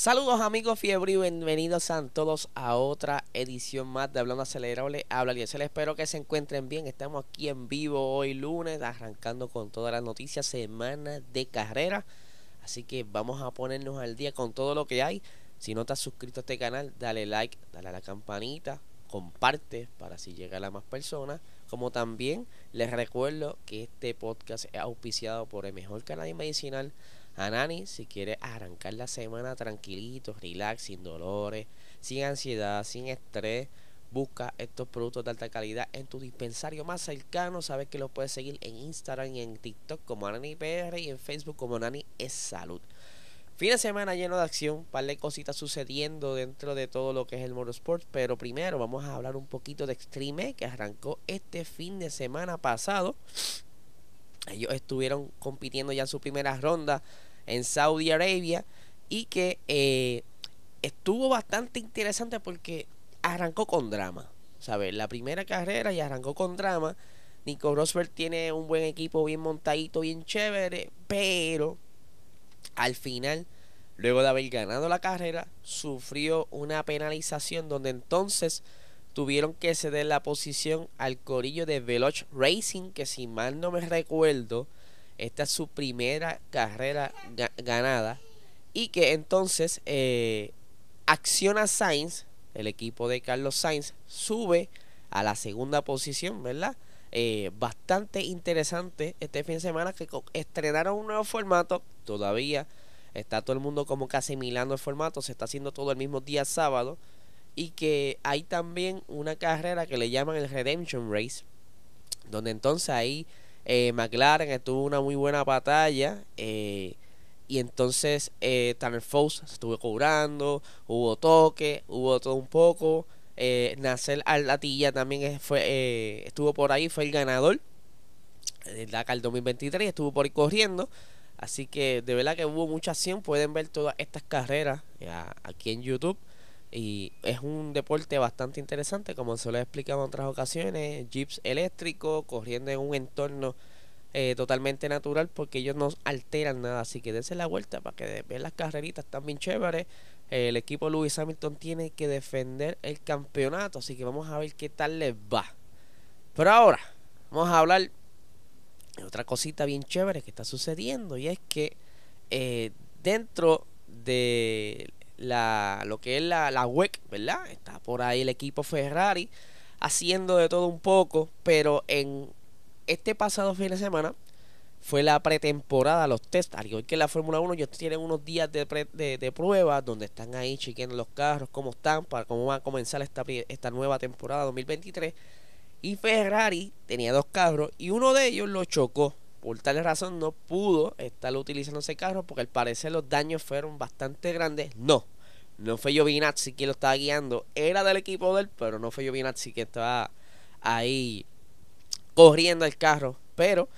Saludos amigos fiebre y bienvenidos a todos a otra edición más de Hablando Acelerable. Habla les espero que se encuentren bien. Estamos aquí en vivo hoy lunes, arrancando con todas las noticias, semana de carrera. Así que vamos a ponernos al día con todo lo que hay. Si no te has suscrito a este canal, dale like, dale a la campanita, comparte para así llegar a más personas. Como también les recuerdo que este podcast es auspiciado por el mejor canal medicinal Anani, si quieres arrancar la semana tranquilito, relax, sin dolores, sin ansiedad, sin estrés, busca estos productos de alta calidad en tu dispensario más cercano. Sabes que los puedes seguir en Instagram y en TikTok como Anani PR y en Facebook como Anani es Salud. Fin de semana lleno de acción, un par de cositas sucediendo dentro de todo lo que es el motorsport. Pero primero vamos a hablar un poquito de Extreme que arrancó este fin de semana pasado. Ellos estuvieron compitiendo ya en su primera ronda en Saudi Arabia y que eh, estuvo bastante interesante porque arrancó con drama. ¿Sabes? La primera carrera y arrancó con drama. Nico Rosberg tiene un buen equipo bien montadito, bien chévere, pero al final, luego de haber ganado la carrera, sufrió una penalización donde entonces tuvieron que ceder la posición al corillo de Veloch Racing, que si mal no me recuerdo, esta es su primera carrera ganada. Y que entonces eh, Acciona Sainz, el equipo de Carlos Sainz, sube a la segunda posición, ¿verdad? Eh, bastante interesante este fin de semana que estrenaron un nuevo formato. Todavía está todo el mundo como que asimilando el formato. Se está haciendo todo el mismo día sábado y que hay también una carrera que le llaman el Redemption Race, donde entonces ahí eh, McLaren estuvo una muy buena batalla eh, y entonces eh, Tanner Foss estuvo cobrando, hubo toque, hubo todo un poco. Eh, Nasser Alatilla también fue, eh, estuvo por ahí, fue el ganador del Dakar 2023, estuvo por ahí corriendo. Así que de verdad que hubo mucha acción. Pueden ver todas estas carreras aquí en YouTube. Y es un deporte bastante interesante, como se lo he explicado en otras ocasiones. Jeeps eléctricos, corriendo en un entorno eh, totalmente natural, porque ellos no alteran nada. Así que dense la vuelta para que vean las carreritas, están bien chéveres. el equipo Lewis Hamilton tiene que defender el campeonato, así que vamos a ver qué tal les va. Pero ahora, vamos a hablar de otra cosita bien chévere que está sucediendo, y es que eh, dentro de la, lo que es la, la WEC, ¿verdad? Está por ahí el equipo Ferrari haciendo de todo un poco, pero en este pasado fin de semana fue la pretemporada, los test, al igual que la Fórmula 1, ellos tienen unos días de, de, de, prueba donde están ahí chequeando los carros, cómo están, para cómo va a comenzar esta, esta nueva temporada 2023. Y Ferrari tenía dos carros y uno de ellos lo chocó. Por tal razón no pudo estar utilizando ese carro porque al parecer los daños fueron bastante grandes. No, no fue Giovinazzi quien lo estaba guiando. Era del equipo de él, pero no fue Giovinazzi que estaba ahí corriendo el carro. Pero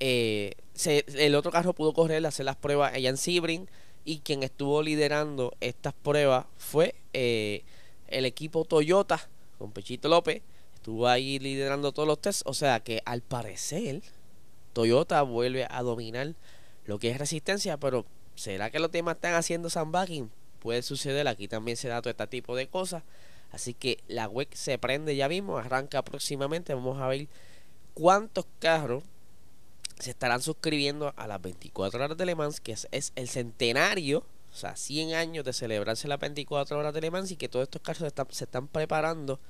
eh, el otro carro pudo correr, hacer las pruebas allá en Sebring. Y quien estuvo liderando estas pruebas fue eh, el equipo Toyota con Pechito López. Estuvo ahí liderando todos los tests. O sea que al parecer Toyota vuelve a dominar lo que es resistencia, pero ¿será que los temas están haciendo sandbagging? Puede suceder, aquí también se da todo este tipo de cosas. Así que la web se prende ya mismo, arranca próximamente. Vamos a ver cuántos carros se estarán suscribiendo a las 24 horas de Le Mans, que es, el centenario, o sea, 100 años de celebrarse las 24 horas de Le Mans y que todos estos carros se están, se están preparando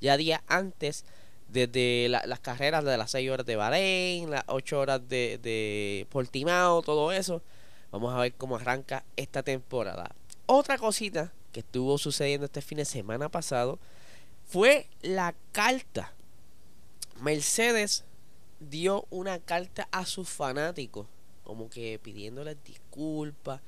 ya días antes desde las carreras de las 6 horas de Bahrein, las 8 horas de, de Portimao, todo eso. Vamos a ver cómo arranca esta temporada. Otra cosita que estuvo sucediendo este fin de semana pasado fue la carta. Mercedes dio una carta a sus fanáticos, como que pidiéndoles disculpas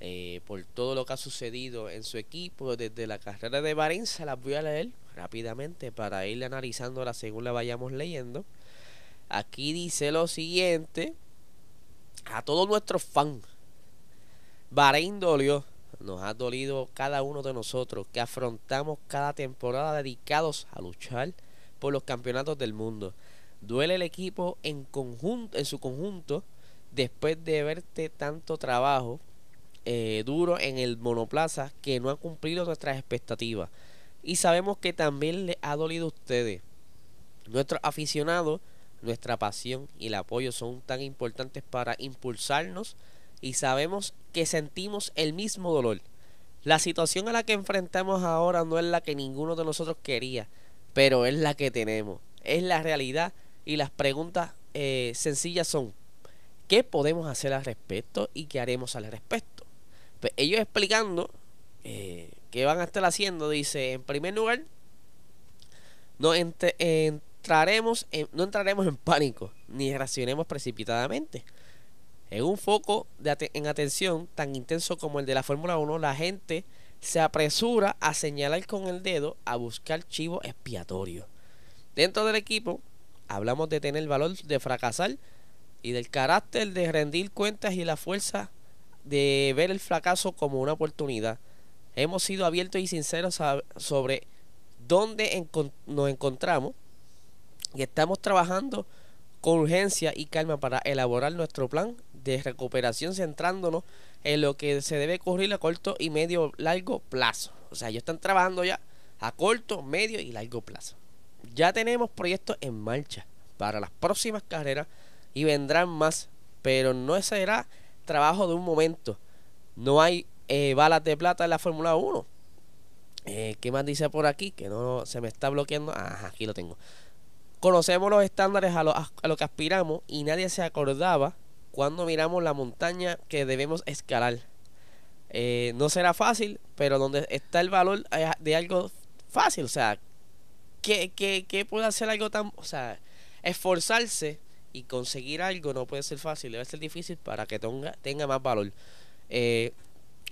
eh, por todo lo que ha sucedido en su equipo desde la carrera de. Se las voy a leer rápidamente para irle analizándola según la vayamos leyendo. Aquí dice lo siguiente. A todos nuestros fans. Bahrein dolió. Nos ha dolido cada uno de nosotros que afrontamos cada temporada dedicados a luchar por los campeonatos del mundo. Duele el equipo en, conjunto, en su conjunto después de verte tanto trabajo eh, duro en el monoplaza que no ha cumplido nuestras expectativas. Y sabemos que también le ha dolido a ustedes. Nuestros aficionados, nuestra pasión y el apoyo son tan importantes para impulsarnos y sabemos que sentimos el mismo dolor. La situación a la que enfrentamos ahora no es la que ninguno de nosotros quería, pero es la que tenemos. Es la realidad y las preguntas eh, sencillas son, ¿qué podemos hacer al respecto y qué haremos al respecto? Pues ellos explicando eh, qué van a estar haciendo, dice, en primer lugar, no entraremos no entraremos en pánico ni reaccionemos precipitadamente. En un foco de en atención tan intenso como el de la Fórmula 1, la gente se apresura a señalar con el dedo a buscar chivo expiatorio. Dentro del equipo, hablamos de tener el valor de fracasar y del carácter de rendir cuentas y la fuerza de ver el fracaso como una oportunidad. Hemos sido abiertos y sinceros sobre dónde nos encontramos y estamos trabajando con urgencia y calma para elaborar nuestro plan de recuperación centrándonos en lo que se debe ocurrir a corto y medio largo plazo. O sea, ellos están trabajando ya a corto, medio y largo plazo. Ya tenemos proyectos en marcha para las próximas carreras y vendrán más, pero no será trabajo de un momento. No hay eh, balas de plata en la Fórmula 1. Eh, ¿Qué más dice por aquí? Que no se me está bloqueando. Ajá, aquí lo tengo. Conocemos los estándares a lo, a lo que aspiramos y nadie se acordaba cuando miramos la montaña que debemos escalar. Eh, no será fácil, pero donde está el valor de algo fácil, o sea, ¿qué, qué, puede hacer algo tan, o sea, esforzarse y conseguir algo no puede ser fácil, debe ser difícil para que tenga, más valor. Eh,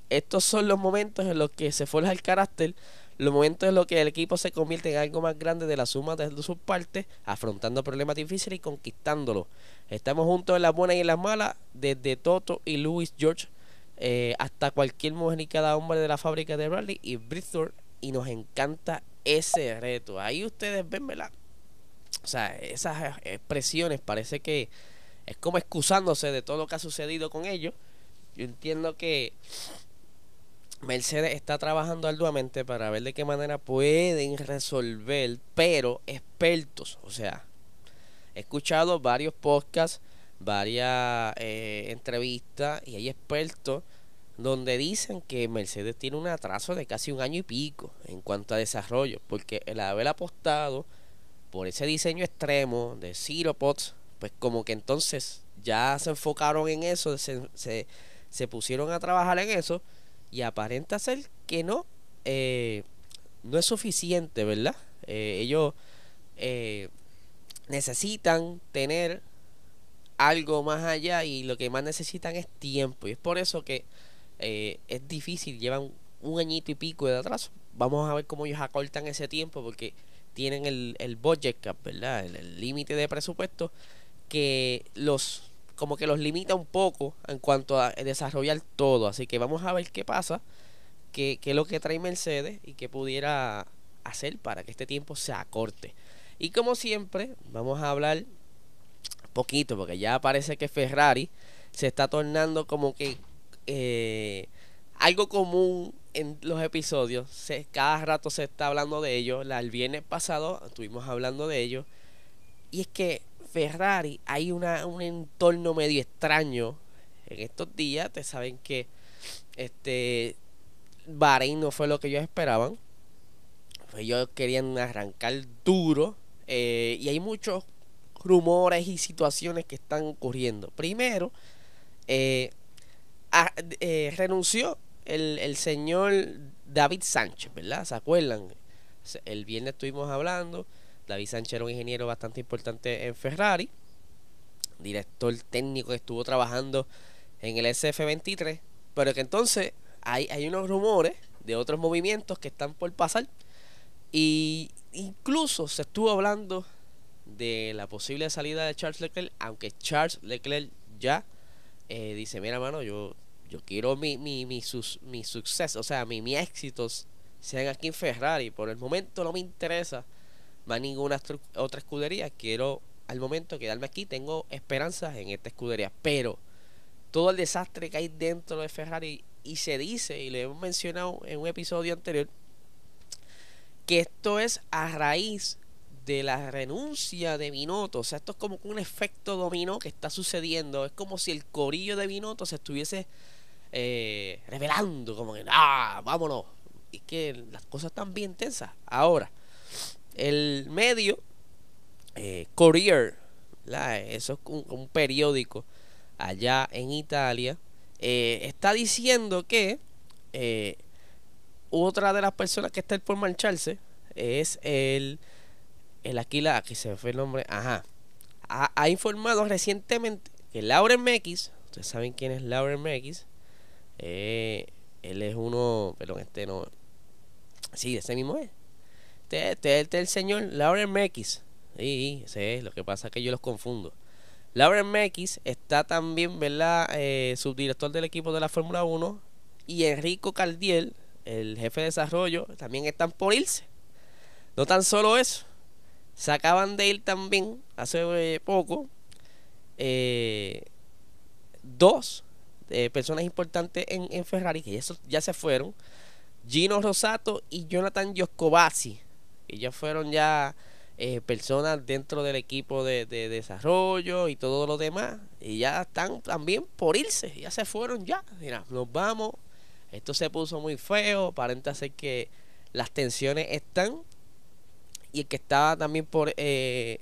estos son los momentos en los que se forja el carácter, los momentos en los que el equipo se convierte en algo más grande de la suma de sus partes, afrontando problemas difíciles y conquistándolos. Estamos juntos en las buenas y en las malas, desde Toto y Louis George eh, hasta cualquier mujer y cada hombre de la fábrica de Bradley y Bristol, y nos encanta ese reto. Ahí ustedes ven. O sea, esas expresiones parece que es como excusándose de todo lo que ha sucedido con ellos. Yo entiendo que Mercedes está trabajando arduamente para ver de qué manera pueden resolver, pero expertos, o sea, he escuchado varios podcasts, varias eh, entrevistas y hay expertos donde dicen que Mercedes tiene un atraso de casi un año y pico en cuanto a desarrollo, porque el haber apostado por ese diseño extremo de Zero Pots, pues como que entonces ya se enfocaron en eso, se, se, pusieron a trabajar en eso y aparenta ser que no, eh, no es suficiente, ¿verdad? Eh, ellos eh, necesitan tener algo más allá y lo que más necesitan es tiempo y es por eso que es difícil, llevan un añito y pico de atraso. Vamos a ver cómo ellos acortan ese tiempo porque tienen el, el budget cap, ¿verdad? El límite de presupuesto que los como que los limita un poco en cuanto a desarrollar todo. Así que vamos a ver qué pasa, qué, qué es lo que trae Mercedes y qué pudiera hacer para que este tiempo se acorte. Y como siempre, vamos a hablar poquito, porque ya parece que Ferrari se está tornando como que eh, algo común en los episodios. Se, cada rato se está hablando de ello. El viernes pasado estuvimos hablando de ello. Y es que Ferrari hay una, un entorno medio extraño en estos días. Te saben que este Bahrein no fue lo que ellos esperaban. Ellos querían arrancar duro. Eh, y hay muchos rumores y situaciones que están ocurriendo. Primero, eh, eh, renunció el, el señor David Sánchez, ¿verdad? ¿Se acuerdan? El viernes estuvimos hablando. David Sánchez era un ingeniero bastante importante en Ferrari, director técnico que estuvo trabajando en el SF23 pero que entonces hay, hay unos rumores de otros movimientos que están por pasar. Y incluso se estuvo hablando de la posible salida de Charles Leclerc, aunque Charles Leclerc ya eh, dice, mira mano, yo, yo quiero mi, mi, mi, sus, mi suceso, o sea, mi, mi éxitos sean aquí en Ferrari. Por el momento no me interesa más ninguna otra escudería. Quiero al momento quedarme aquí. Tengo esperanzas en esta escudería. Pero todo el desastre que hay dentro de Ferrari y se dice, y le hemos mencionado en un episodio anterior, que esto es a raíz de la renuncia de Binotto. O sea, esto es como un efecto dominó que está sucediendo. Es como si el corillo de Binotto se estuviese eh, revelando, como que, ah, vámonos. Y que las cosas están bien tensas. Ahora, el medio, eh, Courier, eso es un, periódico allá en Italia, eh, está diciendo que otra de las personas que está por marcharse es el, el Aquila, aquí se me fue el nombre, ajá, ha, informado recientemente que Lauren Mekis, ustedes saben quién es Lauren Mekis, él es uno, pero este no, sí, ese mismo es, este, este, este, es el señor Lauren Mekis. Sí, sí, lo que pasa es que yo los confundo. Lauren Mekis está también, ¿verdad? Eh, subdirector del equipo de la Fórmula 1. Y Enrico Caldiel, el jefe de desarrollo, también están por irse. No tan solo eso. Se acaban de ir también, hace eh, poco, eh, dos personas importantes en, en, Ferrari, que eso ya se fueron. Gino Rosato y Jonathan Gioscovazzi ellos fueron ya eh, personas dentro del equipo de, desarrollo y todo lo demás. Y ya están también por irse. Ya se fueron ya. Mira, nos vamos. Esto se puso muy feo. Aparenta ser que las tensiones están. Y el que estaba también por eh,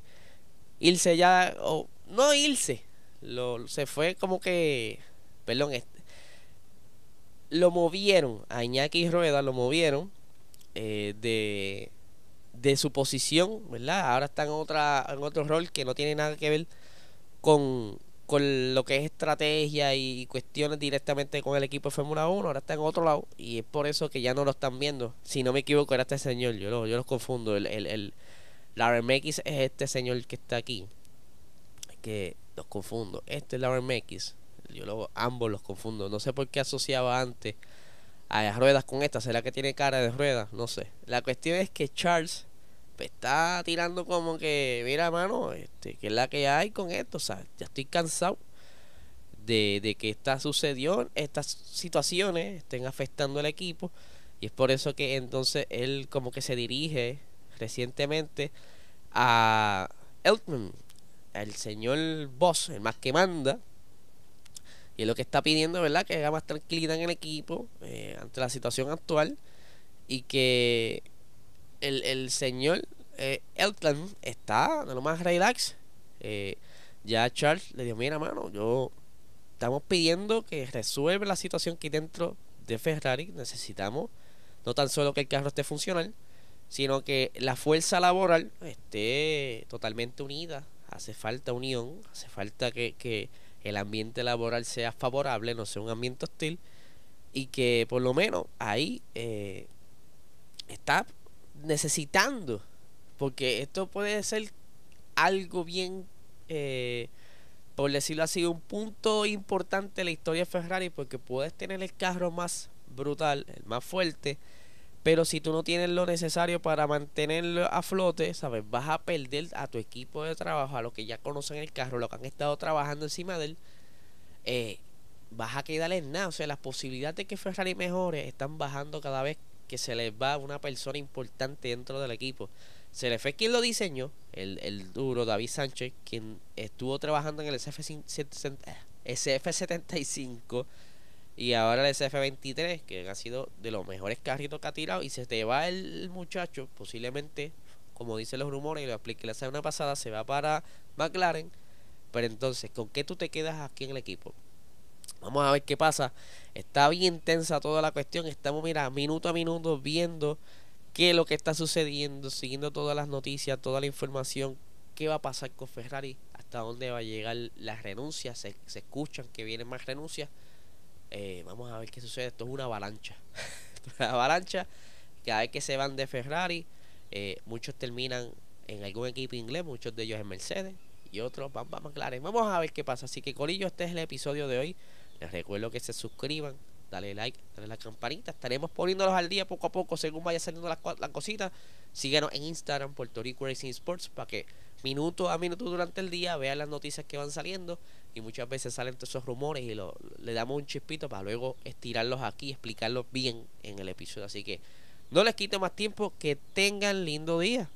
irse ya. O no irse. Lo, se fue como que. Perdón. lo movieron. A Iñaki Rueda lo movieron. Eh, de de su posición, ¿verdad? Ahora está en, otra, en otro rol que no tiene nada que ver con, con lo que es estrategia y cuestiones directamente con el equipo de Fórmula 1, ahora está en otro lado y es por eso que ya no lo están viendo. Si no me equivoco, era este señor, yo, lo, yo los confundo. El, el, el, Lauren es este señor que está aquí, que los confundo. Este es Lauren Mekis, yo lo, ambos los confundo. No sé por qué asociaba antes a ruedas con esta. ¿Será que tiene cara de ruedas? No sé. La cuestión es que Charles está tirando como que, mira, mano, este, que es la que hay con esto. O sea, ya estoy cansado de, de que esta sucedió, estas situaciones estén afectando al equipo. Y es por eso que entonces él como que se dirige recientemente a Elton, el señor boss, el más que manda. Y es lo que está pidiendo, ¿verdad? Que haya más tranquilidad en el equipo eh, ante la situación actual. Y que el, el señor eh, Elton está de lo más relax. Eh, ya Charles le dijo, mira mano, yo estamos pidiendo que resuelva la situación que dentro de Ferrari necesitamos no tan solo que el carro esté funcional, sino que la fuerza laboral esté totalmente unida. Hace falta unión, hace falta que, que el ambiente laboral sea favorable, no sea un ambiente hostil, y que por lo menos ahí eh, está necesitando, porque esto puede ser algo bien, eh, por decirlo así, un punto importante en la historia de Ferrari, porque puedes tener el carro más brutal, el más fuerte, pero si tú no tienes lo necesario para mantenerlo a flote, ¿sabes? Vas a perder a tu equipo de trabajo, a los que ya conocen el carro, los que han estado trabajando encima de él, eh, vas a quedar en nada. O sea, las posibilidades de que Ferrari mejore están bajando cada vez que se les va una persona importante dentro del equipo. Se le fue quien lo diseñó, el, el duro David Sánchez, quien estuvo trabajando en el SF75 y ahora el SF23, que ha sido de los mejores carritos que ha tirado. Y se te va el, muchacho, posiblemente, como dicen los rumores, y lo expliqué la semana pasada, se va para McLaren. Pero entonces, ¿con qué tú te quedas aquí en el equipo? Vamos a ver qué pasa. Está bien tensa toda la cuestión. Estamos, mira, minuto a minuto viendo qué es lo que está sucediendo, siguiendo todas las noticias, toda la información. ¿Qué va a pasar con Ferrari? ¿Hasta dónde va a llegar las renuncias? Se, se escuchan que vienen más renuncias. Eh, vamos a ver qué sucede. Esto es una avalancha. Una avalancha. Cada vez que se van de Ferrari, eh, muchos terminan en algún equipo inglés, muchos de ellos en Mercedes y otros van para McLaren. Vamos a ver qué pasa. Así que, Corillo, este es el episodio de hoy. Les recuerdo que se suscriban, dale like, dale la campanita. Estaremos poniéndolos al día poco a poco según vaya saliendo las, las cositas. Síguenos en Instagram, Puerto Rico Racing Sports, para que minuto a minuto durante el día vean las noticias que van saliendo y muchas veces salen todos esos rumores y lo, le damos un chispito para luego estirarlos aquí y explicarlos bien en el episodio. Así que no les quite más tiempo, que tengan lindo día.